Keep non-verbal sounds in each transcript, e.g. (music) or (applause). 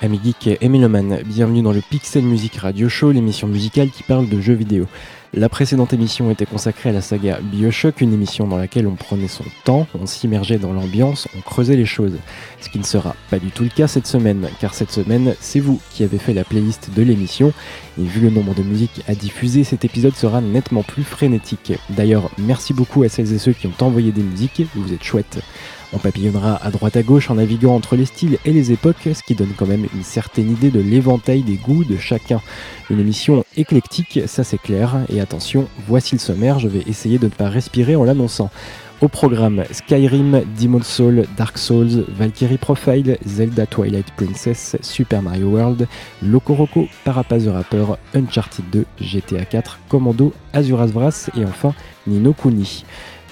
Amis geeks et mélomanes, bienvenue dans le Pixel Music Radio Show, l'émission musicale qui parle de jeux vidéo. La précédente émission était consacrée à la saga Bioshock, une émission dans laquelle on prenait son temps, on s'immergeait dans l'ambiance, on creusait les choses. Ce qui ne sera pas du tout le cas cette semaine, car cette semaine, c'est vous qui avez fait la playlist de l'émission, et vu le nombre de musiques à diffuser, cet épisode sera nettement plus frénétique. D'ailleurs, merci beaucoup à celles et ceux qui ont envoyé des musiques, vous êtes chouettes. On papillonnera à droite à gauche en naviguant entre les styles et les époques, ce qui donne quand même une certaine idée de l'éventail des goûts de chacun. Une émission éclectique, ça c'est clair, et attention, voici le sommaire, je vais essayer de ne pas respirer en l'annonçant. Au programme Skyrim, Demon's Soul, Dark Souls, Valkyrie Profile, Zelda Twilight Princess, Super Mario World, Loco Parapaz Rapper, Uncharted 2, GTA 4, Commando, Azuras Vras et enfin Nino Kuni.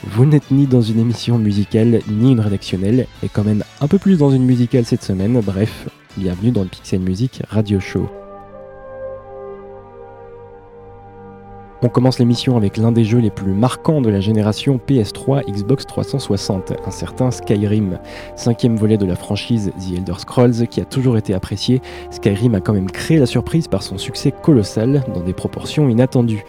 Vous n'êtes ni dans une émission musicale ni une rédactionnelle, et quand même un peu plus dans une musicale cette semaine, bref, bienvenue dans le Pixel Music Radio Show. On commence l'émission avec l'un des jeux les plus marquants de la génération PS3 Xbox 360, un certain Skyrim. Cinquième volet de la franchise The Elder Scrolls qui a toujours été apprécié, Skyrim a quand même créé la surprise par son succès colossal dans des proportions inattendues.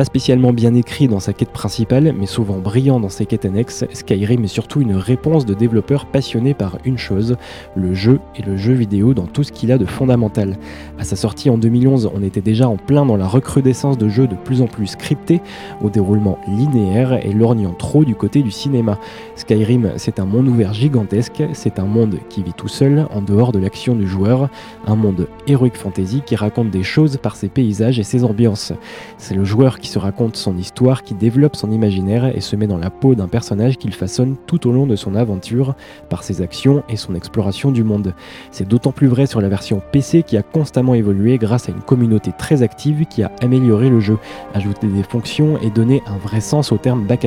Pas spécialement bien écrit dans sa quête principale, mais souvent brillant dans ses quêtes annexes, Skyrim est surtout une réponse de développeurs passionnés par une chose, le jeu et le jeu vidéo dans tout ce qu'il a de fondamental. À sa sortie en 2011, on était déjà en plein dans la recrudescence de jeux de plus en plus scriptés, au déroulement linéaire et lorgnant trop du côté du cinéma. Skyrim, c'est un monde ouvert gigantesque, c'est un monde qui vit tout seul, en dehors de l'action du joueur, un monde heroic fantasy qui raconte des choses par ses paysages et ses ambiances. C'est le joueur qui se raconte son histoire, qui développe son imaginaire et se met dans la peau d'un personnage qu'il façonne tout au long de son aventure par ses actions et son exploration du monde. C'est d'autant plus vrai sur la version PC qui a constamment évolué grâce à une communauté très active qui a amélioré le jeu, ajouté des fonctions et donné un vrai sens au terme bac.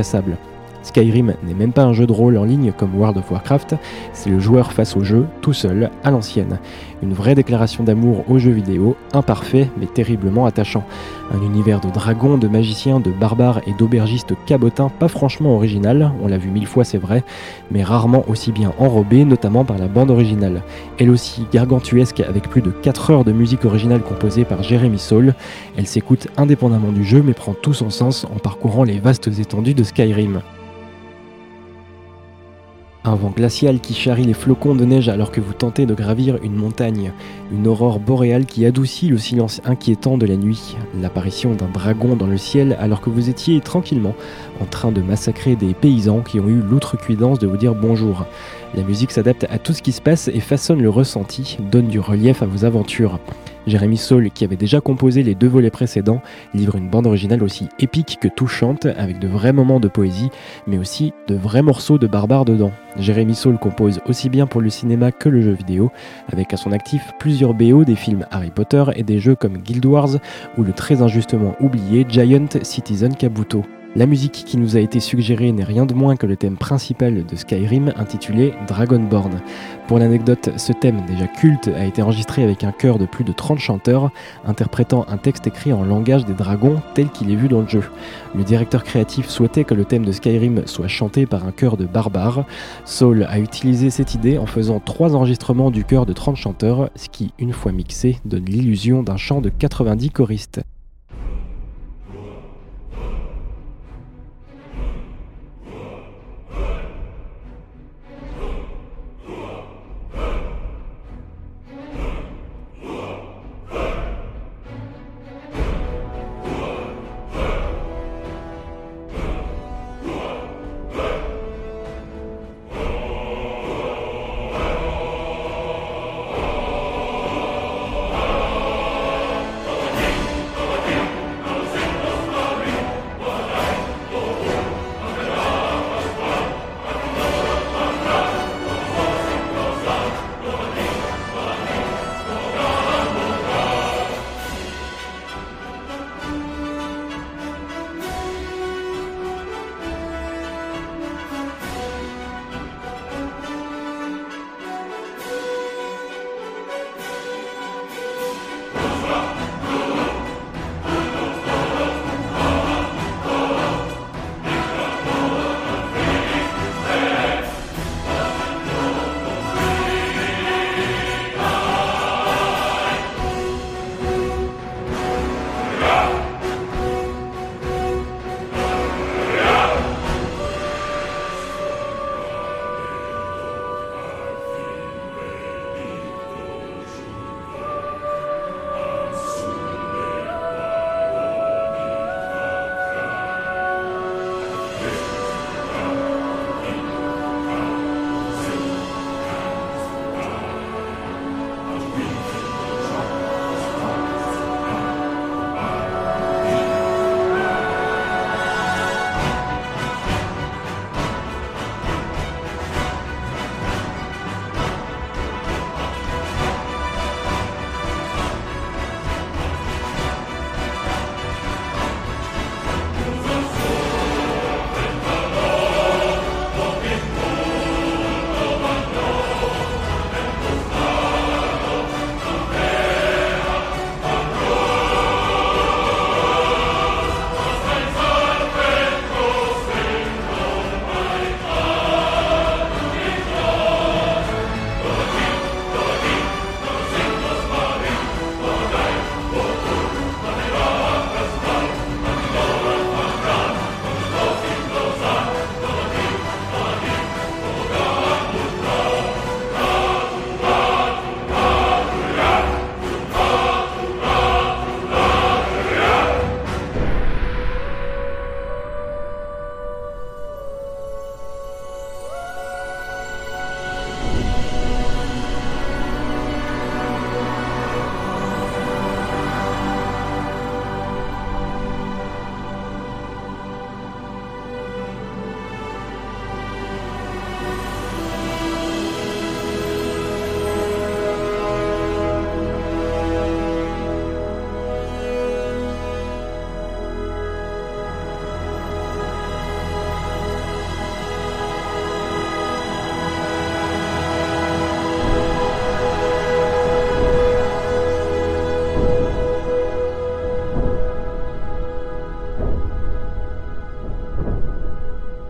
Skyrim n'est même pas un jeu de rôle en ligne comme World of Warcraft, c'est le joueur face au jeu, tout seul, à l'ancienne. Une vraie déclaration d'amour au jeu vidéo, imparfait mais terriblement attachant. Un univers de dragons, de magiciens, de barbares et d'aubergistes cabotins pas franchement original, on l'a vu mille fois c'est vrai, mais rarement aussi bien enrobé, notamment par la bande originale. Elle aussi gargantuesque avec plus de 4 heures de musique originale composée par Jeremy Soule, elle s'écoute indépendamment du jeu mais prend tout son sens en parcourant les vastes étendues de Skyrim. Un vent glacial qui charrie les flocons de neige alors que vous tentez de gravir une montagne. Une aurore boréale qui adoucit le silence inquiétant de la nuit. L'apparition d'un dragon dans le ciel alors que vous étiez tranquillement en train de massacrer des paysans qui ont eu l'outrecuidance de vous dire bonjour. La musique s'adapte à tout ce qui se passe et façonne le ressenti, donne du relief à vos aventures. Jérémy Saul, qui avait déjà composé les deux volets précédents, livre une bande originale aussi épique que touchante, avec de vrais moments de poésie, mais aussi de vrais morceaux de barbares dedans. Jérémy Saul compose aussi bien pour le cinéma que le jeu vidéo, avec à son actif plusieurs BO des films Harry Potter et des jeux comme Guild Wars ou le très injustement oublié Giant Citizen Kabuto. La musique qui nous a été suggérée n'est rien de moins que le thème principal de Skyrim intitulé Dragonborn. Pour l'anecdote, ce thème déjà culte a été enregistré avec un chœur de plus de 30 chanteurs interprétant un texte écrit en langage des dragons tel qu'il est vu dans le jeu. Le directeur créatif souhaitait que le thème de Skyrim soit chanté par un chœur de barbares. Saul a utilisé cette idée en faisant trois enregistrements du chœur de 30 chanteurs, ce qui, une fois mixé, donne l'illusion d'un chant de 90 choristes.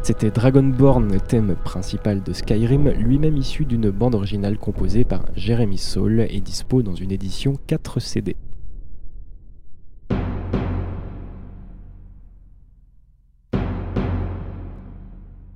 C'était Dragonborn, thème principal de Skyrim, lui-même issu d'une bande originale composée par Jeremy Saul et dispo dans une édition 4 CD.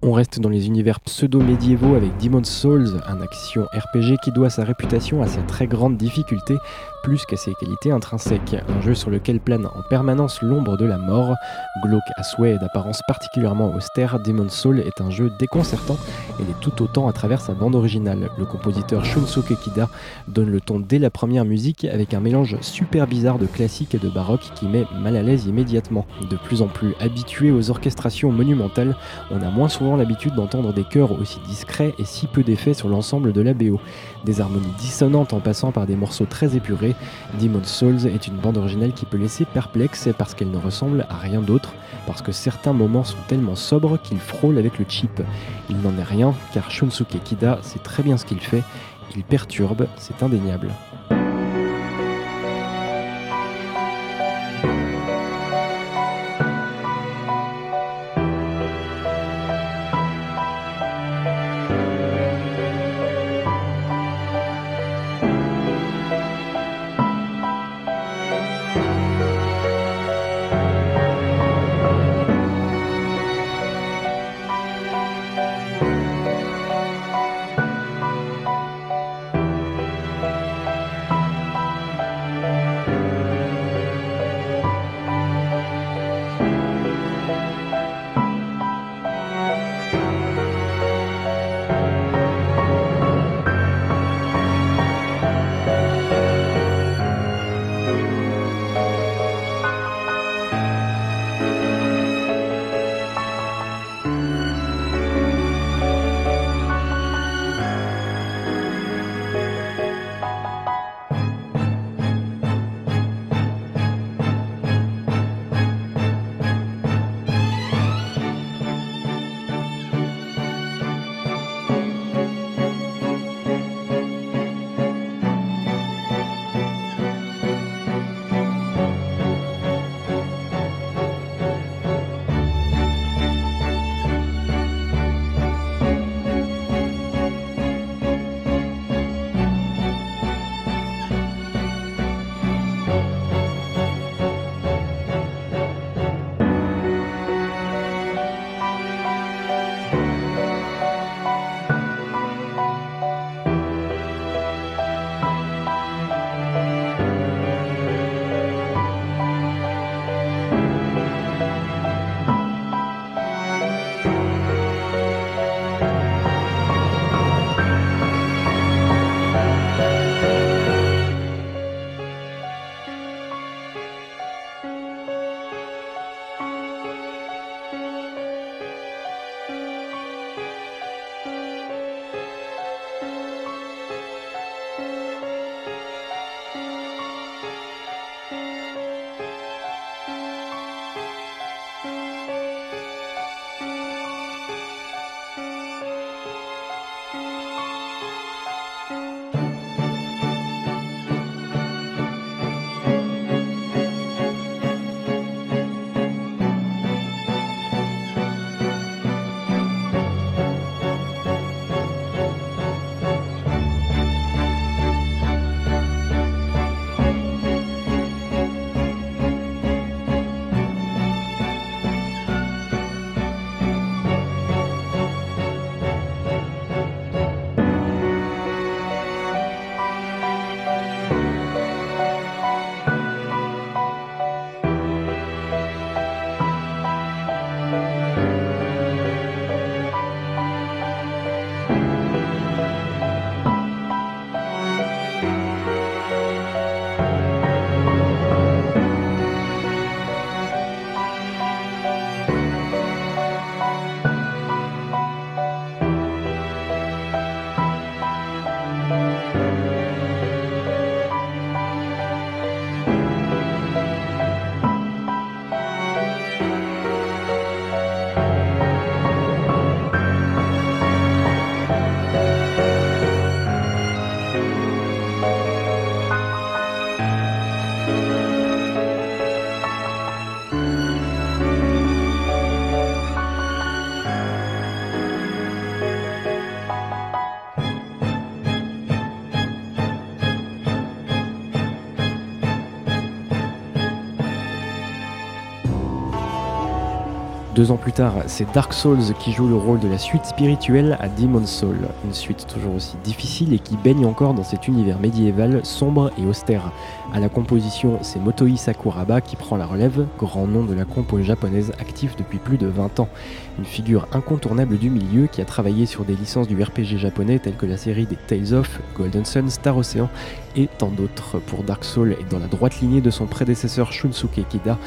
On reste dans les univers pseudo-médiévaux avec Demon's Souls, un action RPG qui doit sa réputation à sa très grande difficulté, plus qu'à ses qualités intrinsèques. Un jeu sur lequel plane en permanence l'ombre de la mort. Glauque à souhait et d'apparence particulièrement austère, Demon's Souls est un jeu déconcertant et l'est tout autant à travers sa bande originale. Le compositeur Shunsuke Kida donne le ton dès la première musique avec un mélange super bizarre de classique et de baroque qui met mal à l'aise immédiatement. De plus en plus habitué aux orchestrations monumentales, on a moins souvent l'habitude d'entendre des chœurs aussi discrets et si peu d'effets sur l'ensemble de la BO. Des harmonies dissonantes en passant par des morceaux très épurés, Demon's Souls est une bande originale qui peut laisser perplexe parce qu'elle ne ressemble à rien d'autre, parce que certains moments sont tellement sobres qu'ils frôlent avec le chip. Il n'en est rien, car Shunsuke Kida sait très bien ce qu'il fait, il perturbe, c'est indéniable. Deux ans plus tard, c'est Dark Souls qui joue le rôle de la suite spirituelle à Demon's Soul, une suite toujours aussi difficile et qui baigne encore dans cet univers médiéval sombre et austère. À la composition, c'est Motoi Sakuraba qui prend la relève, grand nom de la compo japonaise actif depuis plus de 20 ans. Une figure incontournable du milieu qui a travaillé sur des licences du RPG japonais telles que la série des Tales of, Golden Sun, Star Ocean et tant d'autres. Pour Dark Souls et dans la droite lignée de son prédécesseur Shunsuke Kida,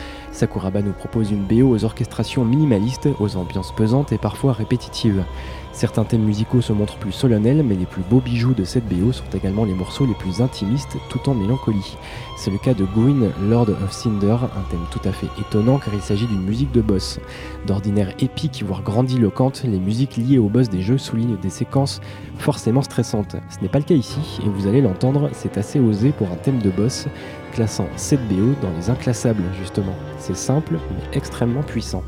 Sakuraba nous propose une BO aux orchestrations minimalistes, aux ambiances pesantes et parfois répétitives. Certains thèmes musicaux se montrent plus solennels, mais les plus beaux bijoux de cette BO sont également les morceaux les plus intimistes, tout en mélancolie. C'est le cas de Gwyn, Lord of Cinder, un thème tout à fait étonnant car il s'agit d'une musique de boss. D'ordinaire épique, voire grandiloquente, les musiques liées au boss des jeux soulignent des séquences forcément stressantes. Ce n'est pas le cas ici, et vous allez l'entendre, c'est assez osé pour un thème de boss, classant cette BO dans les inclassables justement. C'est simple, mais extrêmement puissant.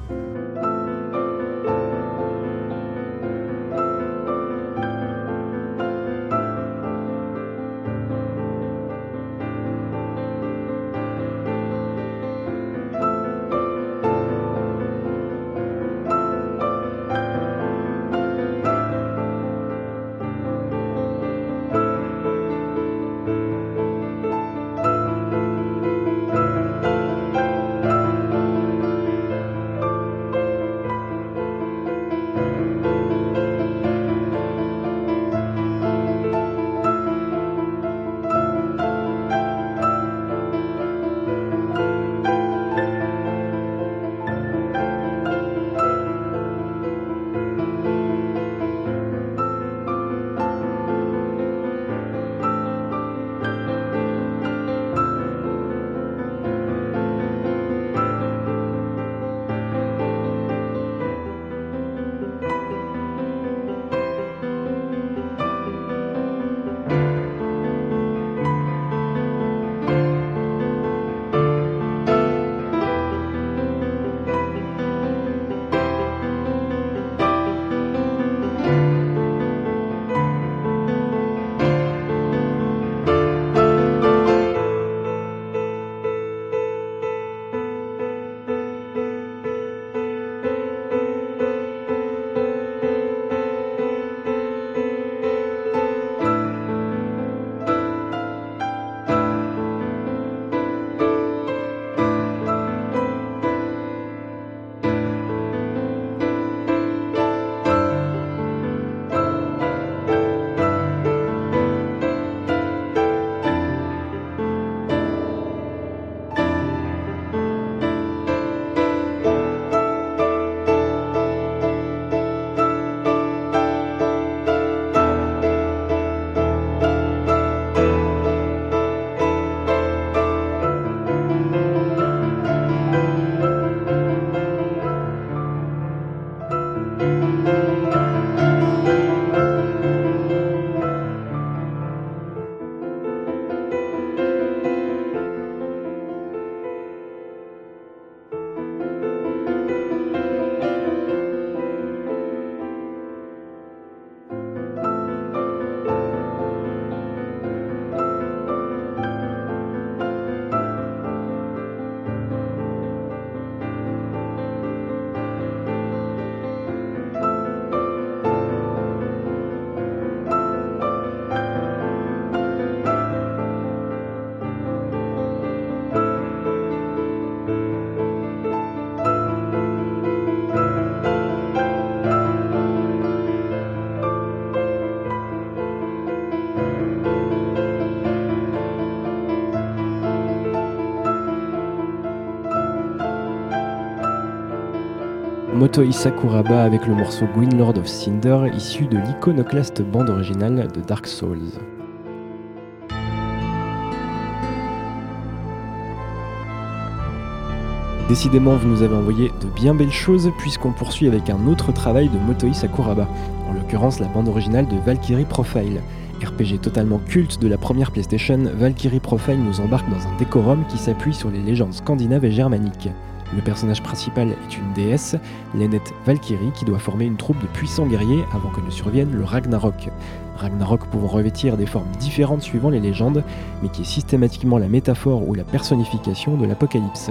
Motoi Sakuraba avec le morceau Green Lord of Cinder issu de l'iconoclaste bande originale de Dark Souls. Décidément, vous nous avez envoyé de bien belles choses puisqu'on poursuit avec un autre travail de Motoi Sakuraba, en l'occurrence la bande originale de Valkyrie Profile. RPG totalement culte de la première PlayStation, Valkyrie Profile nous embarque dans un décorum qui s'appuie sur les légendes scandinaves et germaniques. Le personnage principal est une déesse, l'aînette Valkyrie, qui doit former une troupe de puissants guerriers avant que ne survienne le Ragnarok. Ragnarok pouvant revêtir des formes différentes suivant les légendes, mais qui est systématiquement la métaphore ou la personnification de l'apocalypse.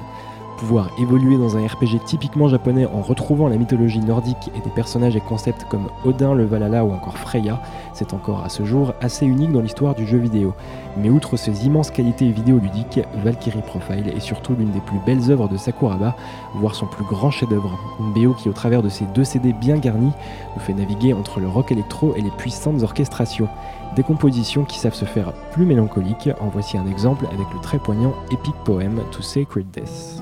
Pouvoir évoluer dans un RPG typiquement japonais en retrouvant la mythologie nordique et des personnages et concepts comme Odin, le Valhalla ou encore Freya, c'est encore à ce jour assez unique dans l'histoire du jeu vidéo. Mais outre ses immenses qualités vidéoludiques, Valkyrie Profile est surtout l'une des plus belles œuvres de Sakuraba, voire son plus grand chef-d'œuvre. Une BO qui, au travers de ses deux CD bien garnis, nous fait naviguer entre le rock électro et les puissantes orchestrations. Des compositions qui savent se faire plus mélancoliques, en voici un exemple avec le très poignant Epic Poem To Sacred Death.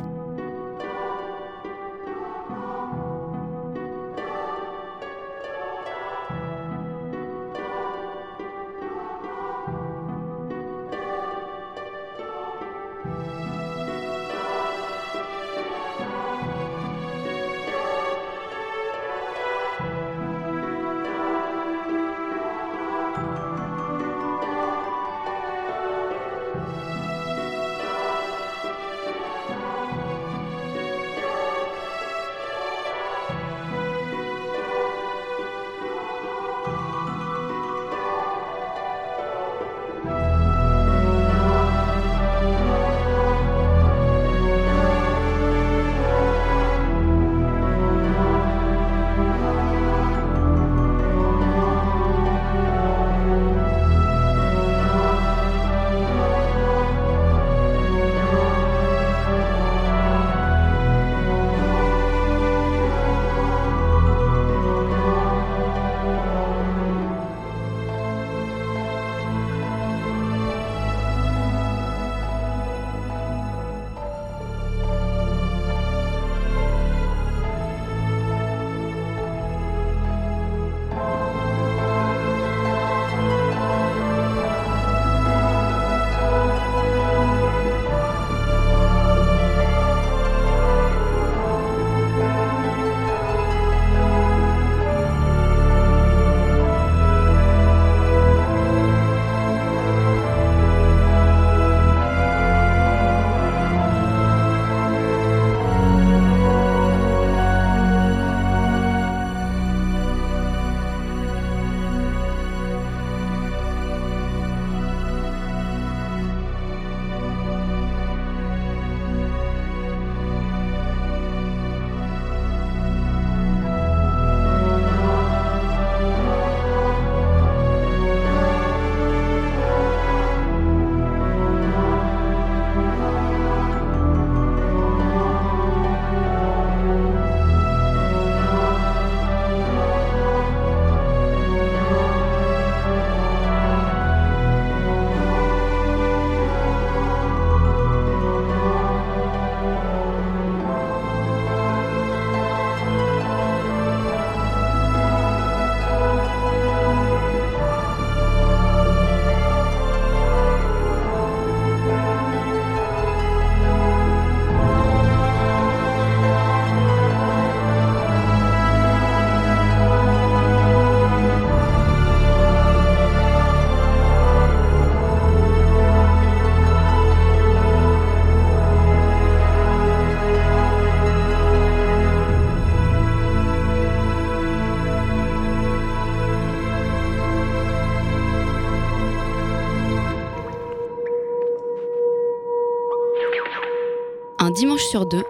Sur deux,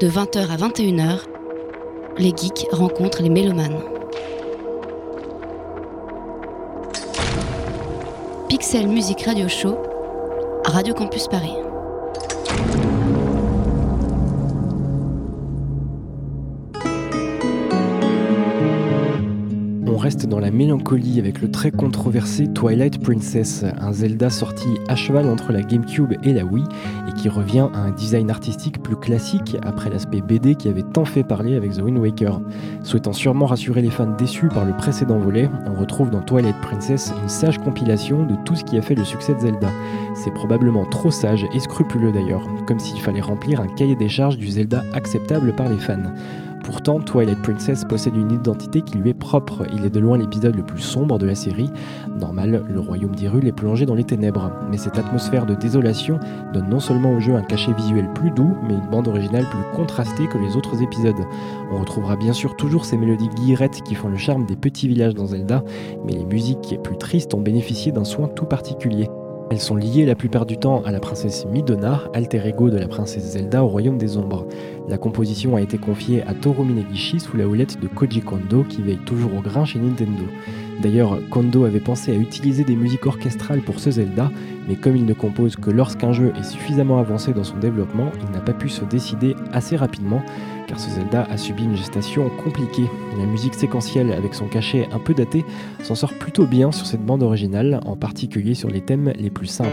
de 20h à 21h, les geeks rencontrent les mélomanes. Pixel Music Radio Show, Radio Campus Paris. reste dans la mélancolie avec le très controversé Twilight Princess, un Zelda sorti à cheval entre la GameCube et la Wii qui revient à un design artistique plus classique après l'aspect BD qui avait tant fait parler avec The Wind Waker. Souhaitant sûrement rassurer les fans déçus par le précédent volet, on retrouve dans Twilight Princess une sage compilation de tout ce qui a fait le succès de Zelda. C'est probablement trop sage et scrupuleux d'ailleurs, comme s'il fallait remplir un cahier des charges du Zelda acceptable par les fans. Pourtant, Twilight Princess possède une identité qui lui est propre. Il est de loin l'épisode le plus sombre de la série. Normal, le royaume d'Hyrule est plongé dans les ténèbres. Mais cette atmosphère de désolation donne non seulement au jeu un cachet visuel plus doux, mais une bande originale plus contrastée que les autres épisodes. On retrouvera bien sûr toujours ces mélodies guillerettes qui font le charme des petits villages dans Zelda, mais les musiques plus tristes ont bénéficié d'un soin tout particulier. Elles sont liées la plupart du temps à la princesse Midona, alter ego de la princesse Zelda au royaume des ombres. La composition a été confiée à Toru Minegishi sous la houlette de Koji Kondo qui veille toujours au grain chez Nintendo. D'ailleurs, Kondo avait pensé à utiliser des musiques orchestrales pour ce Zelda, mais comme il ne compose que lorsqu'un jeu est suffisamment avancé dans son développement, il n'a pas pu se décider assez rapidement, car ce Zelda a subi une gestation compliquée. La musique séquentielle, avec son cachet un peu daté, s'en sort plutôt bien sur cette bande originale, en particulier sur les thèmes les plus simples.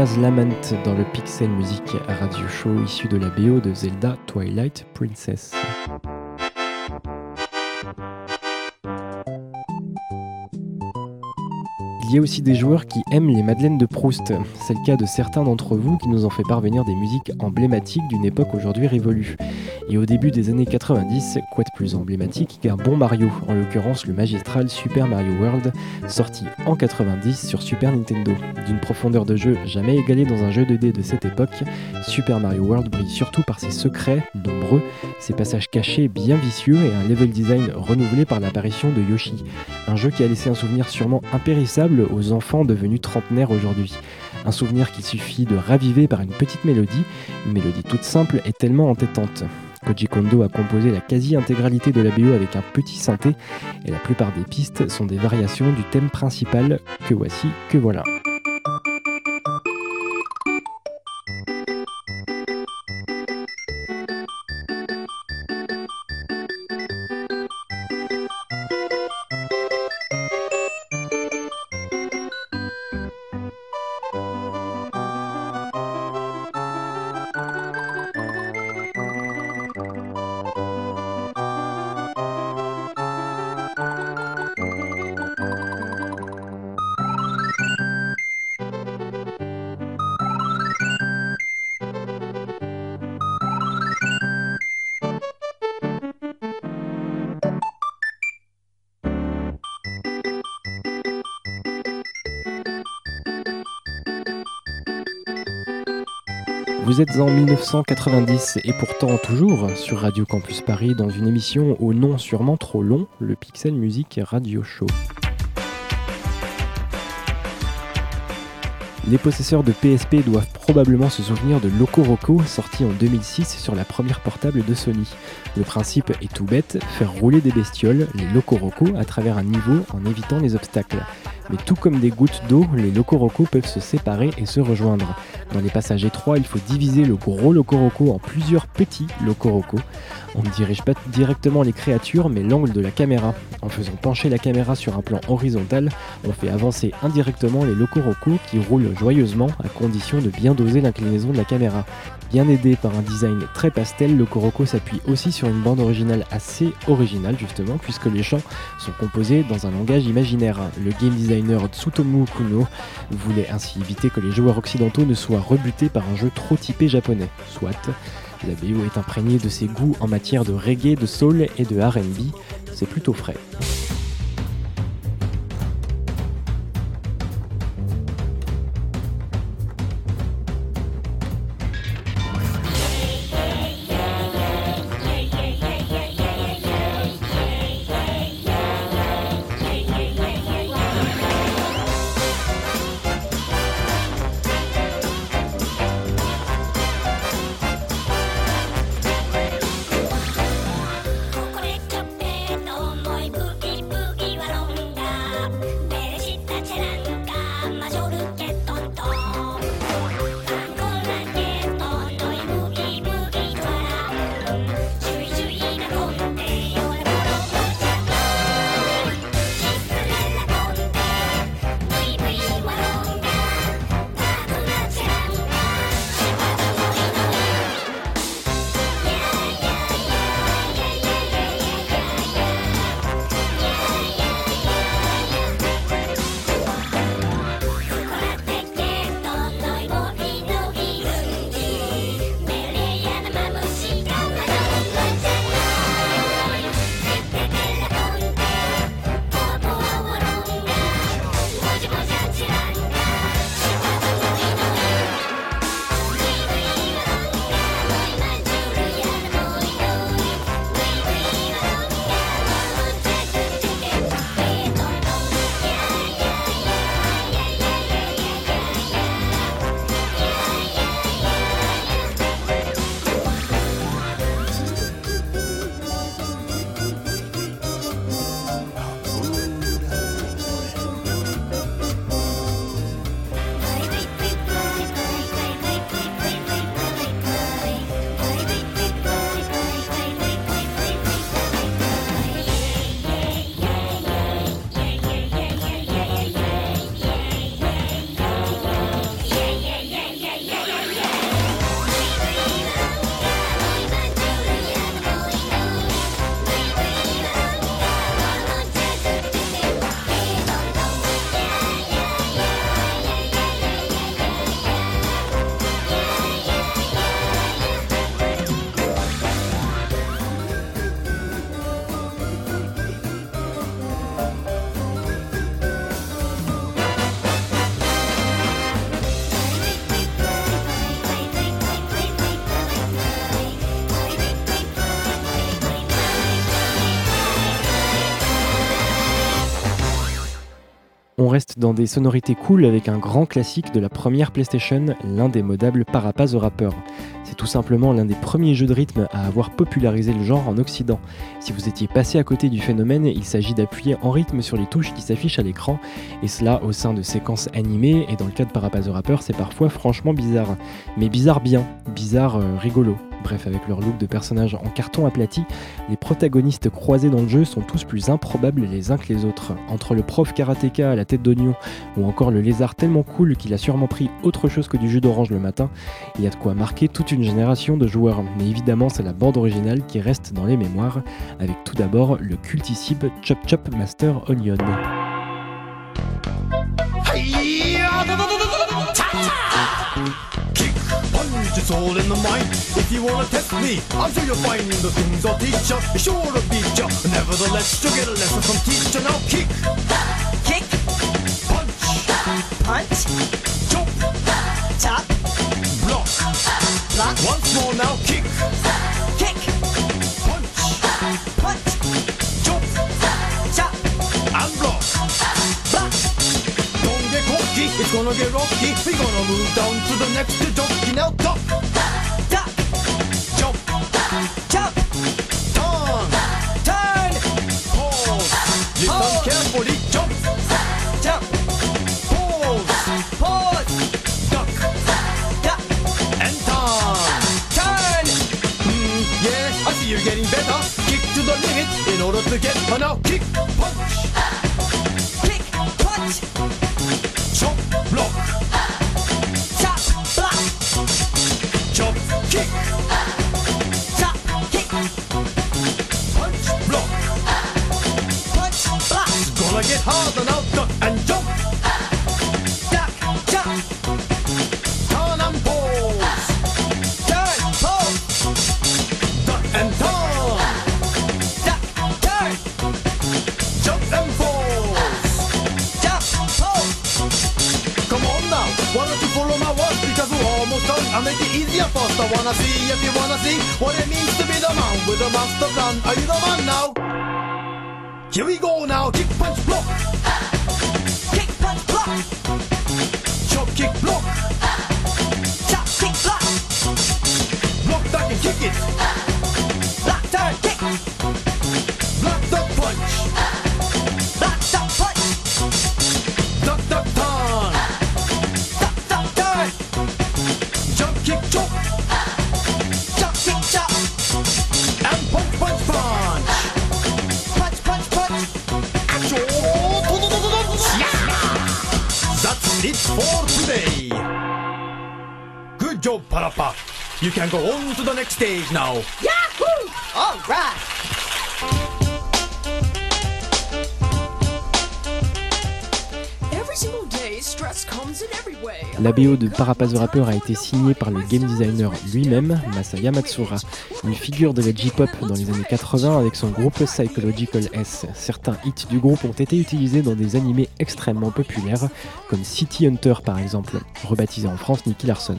Lament dans le Pixel Music Radio Show issu de la BO de Zelda Twilight Princess. Il y a aussi des joueurs qui aiment les Madeleines de Proust. C'est le cas de certains d'entre vous qui nous ont fait parvenir des musiques emblématiques d'une époque aujourd'hui révolue. Et au début des années 90, quoi de plus emblématique qu'un bon Mario, en l'occurrence le magistral Super Mario World, sorti en 90 sur Super Nintendo. D'une profondeur de jeu jamais égalée dans un jeu 2D de cette époque, Super Mario World brille surtout par ses secrets, nombreux, ses passages cachés bien vicieux et un level design renouvelé par l'apparition de Yoshi. Un jeu qui a laissé un souvenir sûrement impérissable aux enfants devenus trentenaires aujourd'hui. Un souvenir qu'il suffit de raviver par une petite mélodie, une mélodie toute simple et tellement entêtante. Koji Kondo a composé la quasi-intégralité de la BO avec un petit synthé, et la plupart des pistes sont des variations du thème principal que voici, que voilà. Vous êtes en 1990 et pourtant toujours sur Radio Campus Paris dans une émission au nom sûrement trop long, le Pixel Music Radio Show. Les possesseurs de PSP doivent probablement se souvenir de Loco Roco, sorti en 2006 sur la première portable de Sony. Le principe est tout bête, faire rouler des bestioles, les Loco Roco, à travers un niveau en évitant les obstacles. Mais tout comme des gouttes d'eau, les Loco peuvent se séparer et se rejoindre. Dans les passages étroits, il faut diviser le gros Locoroco en plusieurs petits Locoroco. On ne dirige pas directement les créatures, mais l'angle de la caméra. En faisant pencher la caméra sur un plan horizontal, on fait avancer indirectement les Locoroco qui roulent joyeusement à condition de bien doser l'inclinaison de la caméra. Bien aidé par un design très pastel, le Koroko s'appuie aussi sur une bande originale assez originale justement, puisque les chants sont composés dans un langage imaginaire. Le game designer Tsutomu Kuno voulait ainsi éviter que les joueurs occidentaux ne soient rebutés par un jeu trop typé japonais. Soit, la est imprégnée de ses goûts en matière de reggae, de soul et de RB, c'est plutôt frais. Dans des sonorités cool avec un grand classique de la première PlayStation, l'indémodable Parapaz au rappeur. C'est tout simplement l'un des premiers jeux de rythme à avoir popularisé le genre en Occident. Si vous étiez passé à côté du phénomène, il s'agit d'appuyer en rythme sur les touches qui s'affichent à l'écran, et cela au sein de séquences animées, et dans le cas de Parapaz au rappeur, c'est parfois franchement bizarre. Mais bizarre bien, bizarre euh, rigolo. Bref, avec leur look de personnages en carton aplati, les protagonistes croisés dans le jeu sont tous plus improbables les uns que les autres. Entre le prof karatéka à la tête d'oignon ou encore le lézard tellement cool qu'il a sûrement pris autre chose que du jus d'orange le matin, il y a de quoi marquer toute une génération de joueurs. Mais évidemment, c'est la bande originale qui reste dans les mémoires, avec tout d'abord le cultissime Chop Chop Master Onion. It's all in the mind. If you wanna test me, I'm sure you'll find the things I'll teach ya. Sure to beat ya. Nevertheless, you'll get a lesson from teacher. Now kick, kick, punch, punch, jump, chop, block, block. Once more now, kick, kick, punch, punch, jump, chop, and block, block. Don't get cocky, it's gonna get rocky. We're gonna move down to the next jockey now. Duck. Sağlıklı get bana kick for today. Good job, Parappa. You can go on to the next stage now. Yahoo! All right. La BO de Parapaz Rapper a été signée par le game designer lui-même, Masaya Matsura, une figure de la J-pop dans les années 80 avec son groupe Psychological S. Certains hits du groupe ont été utilisés dans des animés extrêmement populaires, comme City Hunter par exemple, rebaptisé en France Nicky Larson.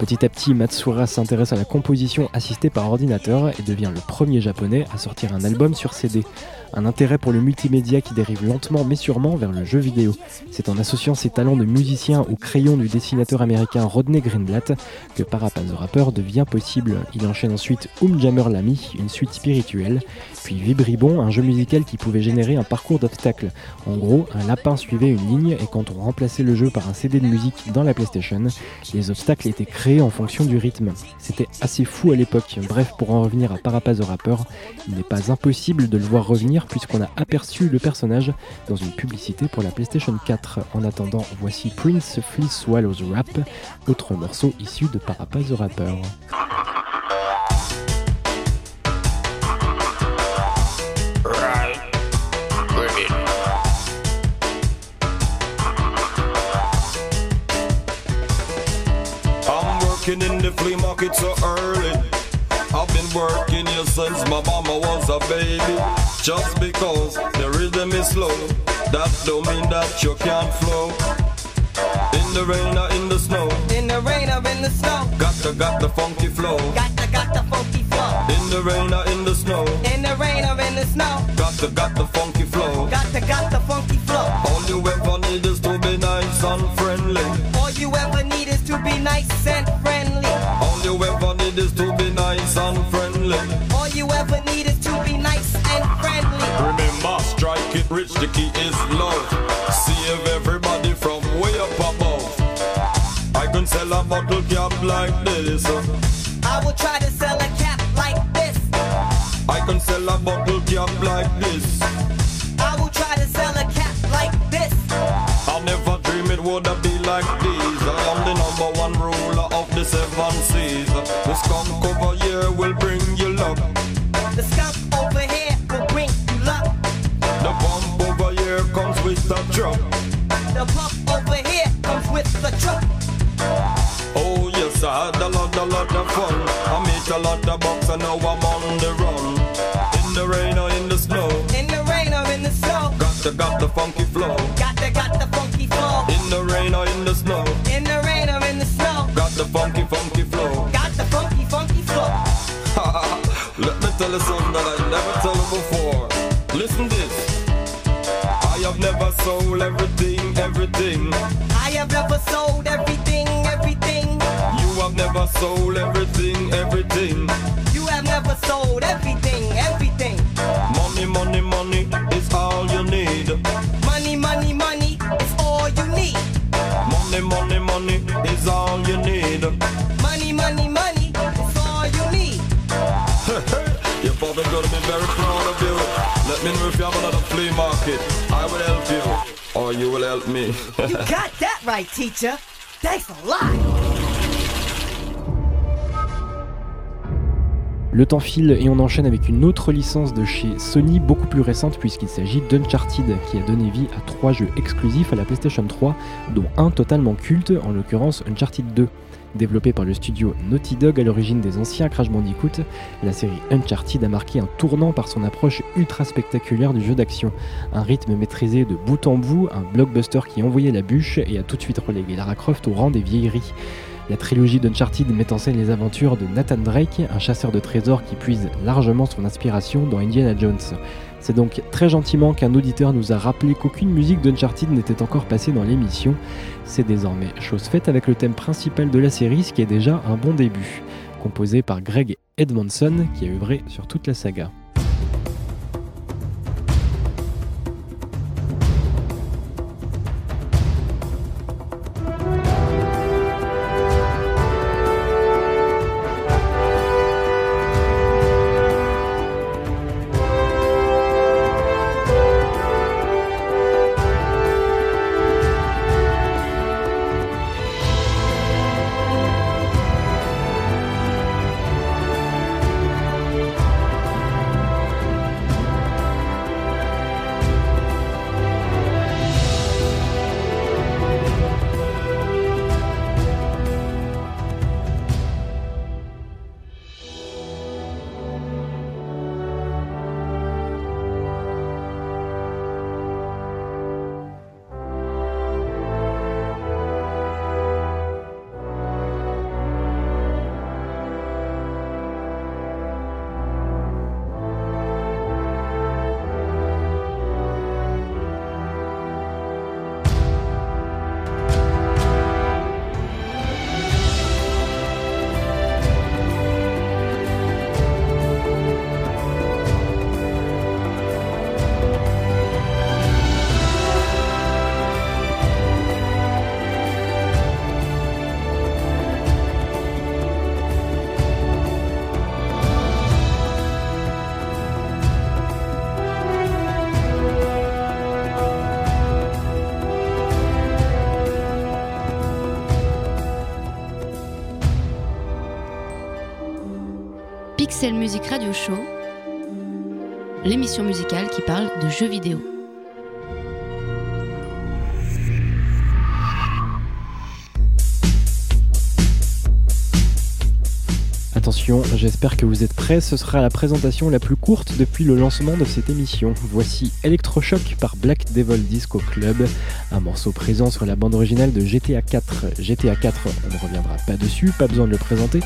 Petit à petit, Matsura s'intéresse à la composition assistée par ordinateur et devient le premier japonais à sortir un album sur CD. Un intérêt pour le multimédia qui dérive lentement mais sûrement vers le jeu vidéo. C'est en associant ses talents de musicien au crayon du dessinateur américain Rodney Greenblatt que Parapaz the Rapper devient possible. Il enchaîne ensuite Umjammer Lamy, une suite spirituelle, puis Vibribon, un jeu musical qui pouvait générer un parcours d'obstacles. En gros, un lapin suivait une ligne et quand on remplaçait le jeu par un CD de musique dans la PlayStation, les obstacles étaient créés en fonction du rythme. C'était assez fou à l'époque. Bref, pour en revenir à Parapaz the Rapper, il n'est pas impossible de le voir revenir puisqu'on a aperçu le personnage dans une publicité pour la PlayStation 4. En attendant, voici Prince Flea Swallows Rap, autre morceau issu de Parapaz the Rapper. Working in the flea market so early. I've been working here since my mama was a baby. Just because the rhythm is slow, that don't mean that you can't flow. In the rain or in the snow, In the rain or in the snow. got to got the funky flow. Got to got the funky flow. In the rain or in the snow, In the rain or in the snow. got to got the funky the key is love. Save everybody from way up above. I can sell a bottle cap like this. A lot of bucks and now I'm on the run. In the rain or in the snow, In the rain or in the snow. got the got the funky flow. Got the, got the funky flow. In the rain or in the snow, In the rain or in the snow. got the funky funky flow. Got the funky, funky flow. (laughs) Let me tell you something that I never tell you before. Listen this. I have never sold everything, everything. I have never sold everything, everything. You have never sold everything, everything. You have never sold everything, everything. Money, money, money is all you need. Money, money, money is all you need. Money, money, money is all you need. Money, money, money is all you need. Your father gonna be very proud of you. Let me know if you have another flea market. I will help you, or you will help me. You (laughs) got that right, teacher. Thanks a lot. Le temps file et on enchaîne avec une autre licence de chez Sony, beaucoup plus récente puisqu'il s'agit d'Uncharted, qui a donné vie à trois jeux exclusifs à la PlayStation 3, dont un totalement culte, en l'occurrence Uncharted 2. Développé par le studio Naughty Dog à l'origine des anciens Crash Bandicoot, la série Uncharted a marqué un tournant par son approche ultra spectaculaire du jeu d'action. Un rythme maîtrisé de bout en bout, un blockbuster qui envoyait la bûche et a tout de suite relégué Lara Croft au rang des vieilleries. La trilogie d'Uncharted met en scène les aventures de Nathan Drake, un chasseur de trésors qui puise largement son inspiration dans Indiana Jones. C'est donc très gentiment qu'un auditeur nous a rappelé qu'aucune musique d'Uncharted n'était encore passée dans l'émission. C'est désormais chose faite avec le thème principal de la série, ce qui est déjà un bon début. Composé par Greg Edmondson, qui a œuvré sur toute la saga. Pixel Music Radio Show, l'émission musicale qui parle de jeux vidéo. J'espère que vous êtes prêts, ce sera la présentation la plus courte depuis le lancement de cette émission. Voici Electroshock par Black Devil Disco Club, un morceau présent sur la bande originale de GTA 4. GTA 4, on ne reviendra pas dessus, pas besoin de le présenter,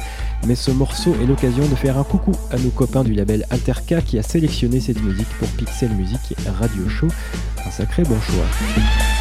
mais ce morceau est l'occasion de faire un coucou à nos copains du label Alterka qui a sélectionné cette musique pour Pixel Music Radio Show. Un sacré bon choix.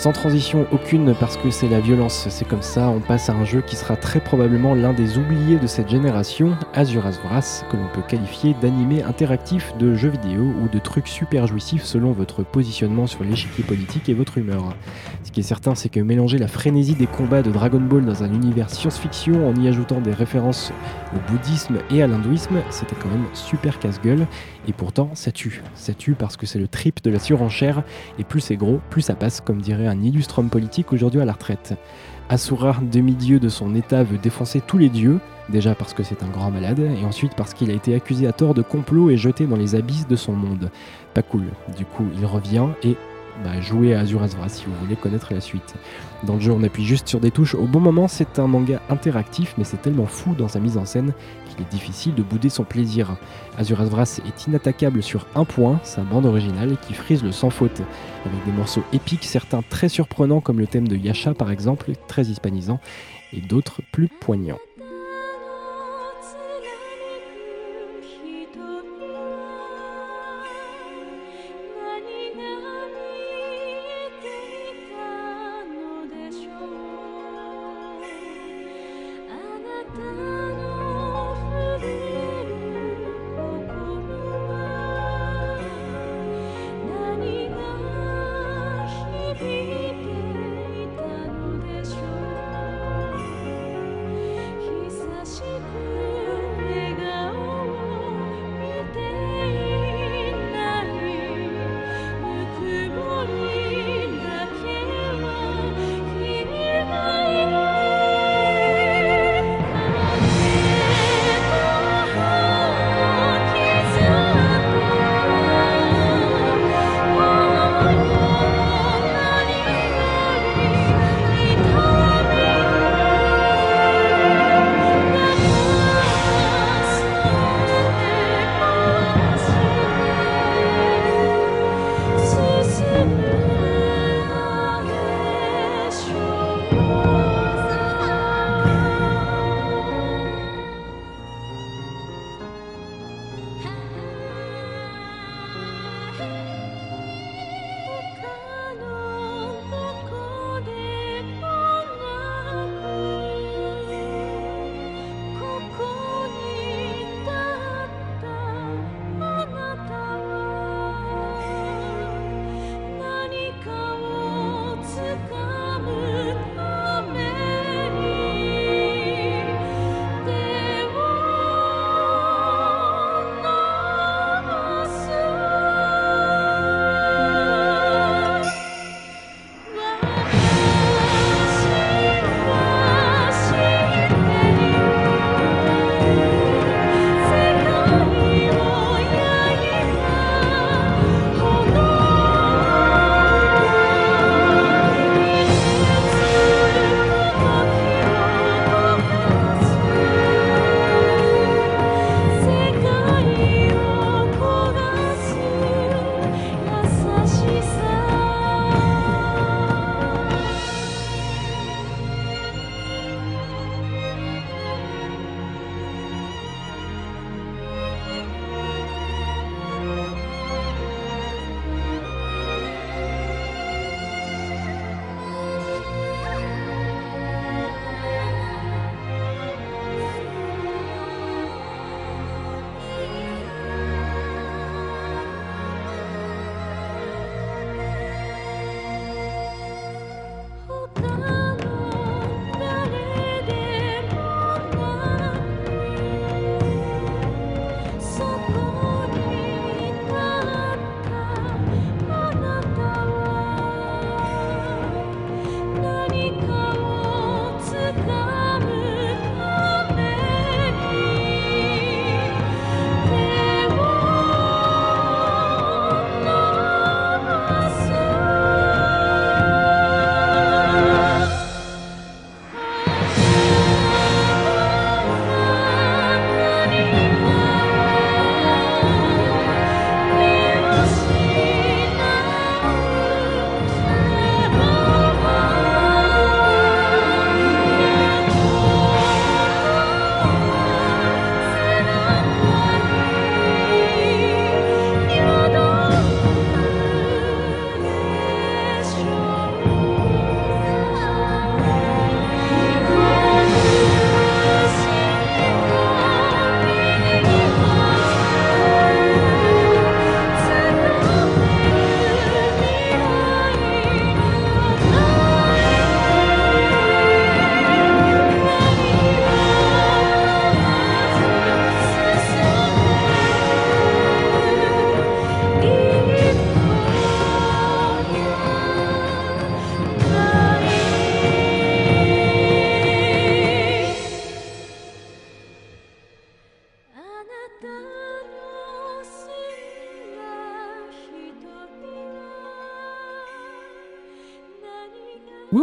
Sans transition aucune parce que c'est la violence, c'est comme ça, on passe à un jeu qui sera très probablement l'un des oubliés de cette génération, Azuras Vras, que l'on peut qualifier d'animé interactif de jeux vidéo ou de trucs super jouissifs selon votre positionnement sur l'échiquier politique et votre humeur. Ce qui est certain, c'est que mélanger la frénésie des combats de Dragon Ball dans un univers science-fiction en y ajoutant des références au bouddhisme et à l'hindouisme, c'était quand même super casse-gueule, et pourtant ça tue. Ça tue parce que c'est le trip de la surenchère, et plus c'est gros, plus ça passe, comme dirait un illustre homme politique aujourd'hui à la retraite. Asura, demi-dieu de son état, veut défoncer tous les dieux, déjà parce que c'est un grand malade, et ensuite parce qu'il a été accusé à tort de complot et jeté dans les abysses de son monde. Pas cool. Du coup, il revient et bah, jouez à Azuras Vras si vous voulez connaître la suite. Dans le jeu, on appuie juste sur des touches au bon moment, c'est un manga interactif, mais c'est tellement fou dans sa mise en scène qu'il est difficile de bouder son plaisir. Azuras Vras est inattaquable sur un point, sa bande originale, qui frise le sans faute, avec des morceaux épiques, certains très surprenants comme le thème de Yasha par exemple, très hispanisant, et d'autres plus poignants.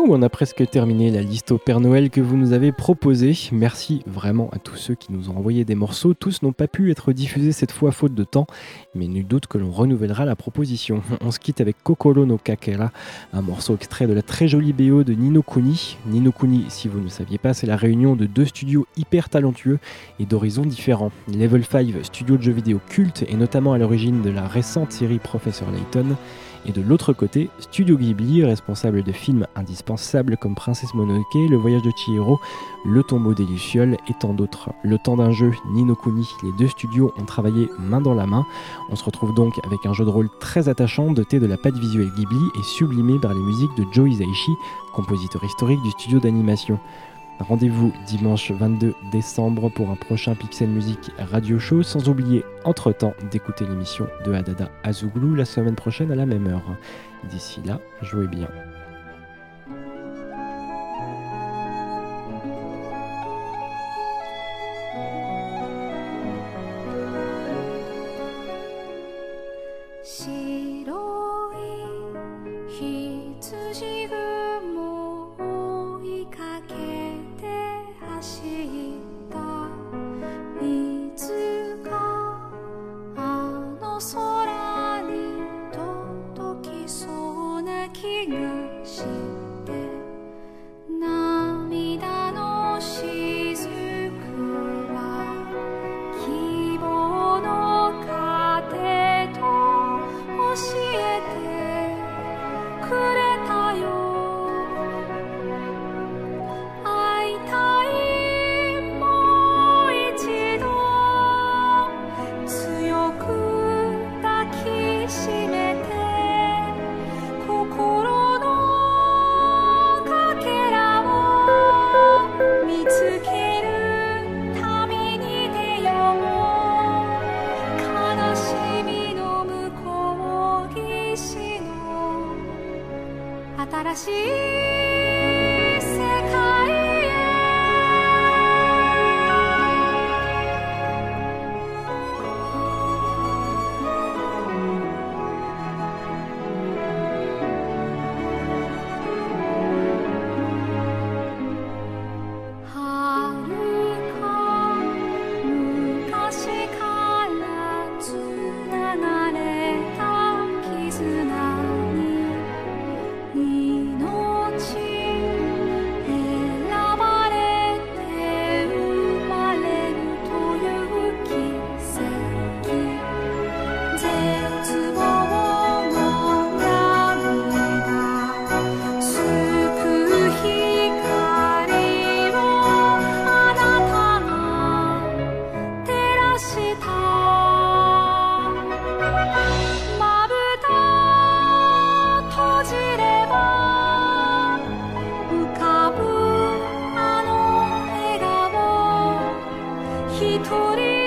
On a presque terminé la liste au Père Noël que vous nous avez proposée. Merci vraiment à tous ceux qui nous ont envoyé des morceaux. Tous n'ont pas pu être diffusés cette fois faute de temps, mais nul doute que l'on renouvellera la proposition. (laughs) On se quitte avec Kokoro no Kakera, un morceau extrait de la très jolie BO de Nino Kuni. Nino Kuni, si vous ne saviez pas, c'est la réunion de deux studios hyper talentueux et d'horizons différents. Level 5, studio de jeux vidéo culte et notamment à l'origine de la récente série Professeur Layton et de l'autre côté, Studio Ghibli, responsable de films indispensables comme Princesse Mononoke, Le Voyage de Chihiro, Le Tombeau des Lucioles et tant d'autres. Le temps d'un jeu, Nino Kuni, les deux studios ont travaillé main dans la main. On se retrouve donc avec un jeu de rôle très attachant, doté de la patte visuelle Ghibli et sublimé par les musiques de Joe Hisaishi, compositeur historique du studio d'animation. Rendez-vous dimanche 22 décembre pour un prochain Pixel Music Radio Show, sans oublier entre-temps d'écouter l'émission de Hadada Azouglou la semaine prochaine à la même heure. D'ici là, jouez bien. 影啊，心。Hare